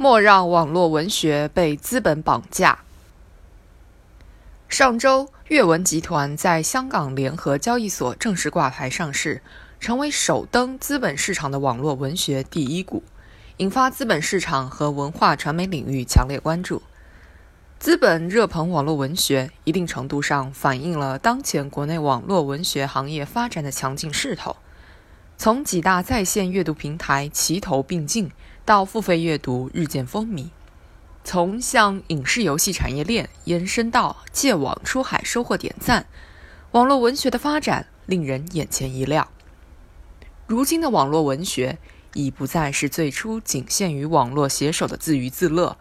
莫让网络文学被资本绑架。上周，阅文集团在香港联合交易所正式挂牌上市，成为首登资本市场的网络文学第一股，引发资本市场和文化传媒领域强烈关注。资本热捧网络文学，一定程度上反映了当前国内网络文学行业发展的强劲势头。从几大在线阅读平台齐头并进。到付费阅读日渐风靡，从向影视游戏产业链延伸到借网出海收获点赞，网络文学的发展令人眼前一亮。如今的网络文学已不再是最初仅限于网络写手的自娱自乐，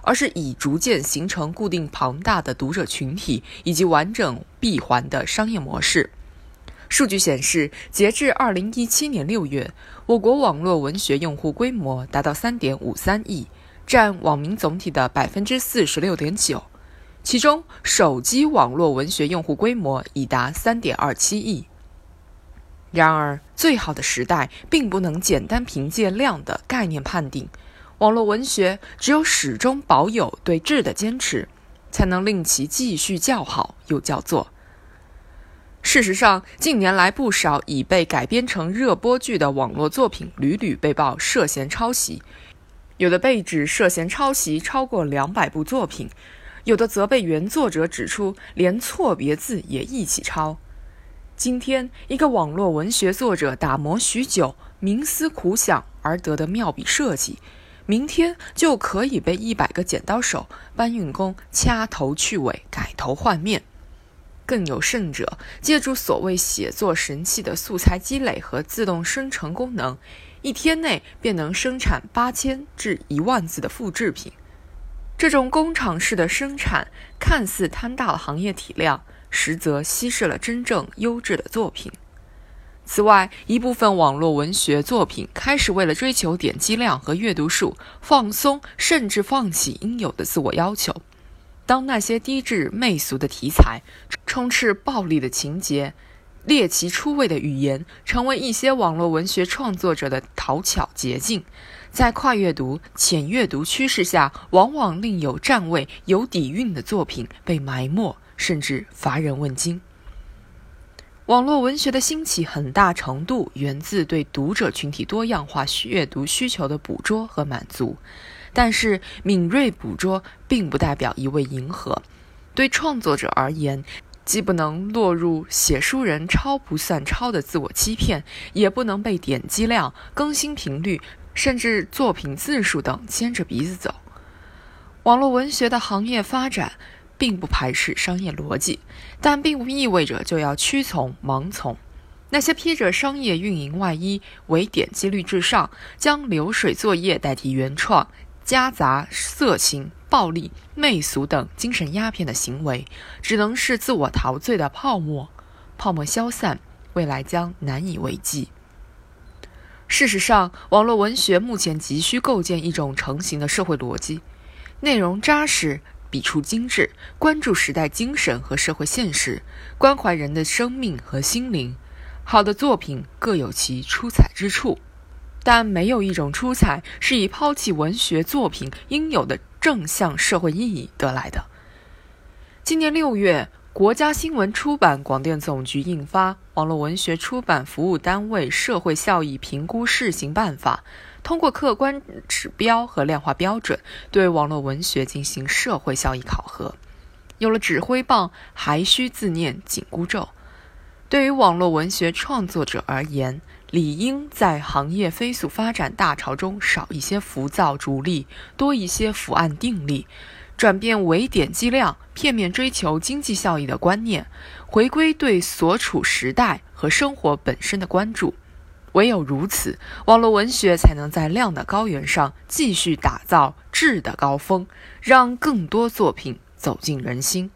而是已逐渐形成固定庞大的读者群体以及完整闭环的商业模式。数据显示，截至二零一七年六月，我国网络文学用户规模达到三点五三亿，占网民总体的百分之四十六点九。其中，手机网络文学用户规模已达三点二七亿。然而，最好的时代并不能简单凭借量的概念判定，网络文学只有始终保有对质的坚持，才能令其继续叫好又叫座。事实上，近年来不少已被改编成热播剧的网络作品屡屡被曝涉嫌抄袭，有的被指涉嫌抄袭超过两百部作品，有的则被原作者指出连错别字也一起抄。今天，一个网络文学作者打磨许久、冥思苦想而得的妙笔设计，明天就可以被一百个剪刀手、搬运工掐头去尾、改头换面。更有甚者，借助所谓写作神器的素材积累和自动生成功能，一天内便能生产八千至一万字的复制品。这种工厂式的生产看似摊大了行业体量，实则稀释了真正优质的作品。此外，一部分网络文学作品开始为了追求点击量和阅读数，放松甚至放弃应有的自我要求。当那些低质媚俗的题材、充斥暴力的情节、猎奇出位的语言，成为一些网络文学创作者的讨巧捷径，在跨阅读、浅阅读趋势下，往往另有站位、有底蕴的作品被埋没，甚至乏人问津。网络文学的兴起，很大程度源自对读者群体多样化阅读需求的捕捉和满足。但是，敏锐捕捉并不代表一味迎合。对创作者而言，既不能落入写书人抄不算抄的自我欺骗，也不能被点击量、更新频率，甚至作品字数等牵着鼻子走。网络文学的行业发展，并不排斥商业逻辑，但并不意味着就要屈从、盲从。那些披着商业运营外衣、唯点击率至上，将流水作业代替原创。夹杂色情、暴力、媚俗等精神鸦片的行为，只能是自我陶醉的泡沫，泡沫消散，未来将难以为继。事实上，网络文学目前急需构建一种成型的社会逻辑，内容扎实，笔触精致，关注时代精神和社会现实，关怀人的生命和心灵。好的作品各有其出彩之处。但没有一种出彩是以抛弃文学作品应有的正向社会意义得来的。今年六月，国家新闻出版广电总局印发《网络文学出版服务单位社会效益评估试行办法》，通过客观指标和量化标准，对网络文学进行社会效益考核。有了指挥棒，还需自念紧箍咒。对于网络文学创作者而言，理应在行业飞速发展大潮中少一些浮躁逐利，多一些伏案定力，转变为点击量、片面追求经济效益的观念，回归对所处时代和生活本身的关注。唯有如此，网络文学才能在量的高原上继续打造质的高峰，让更多作品走进人心。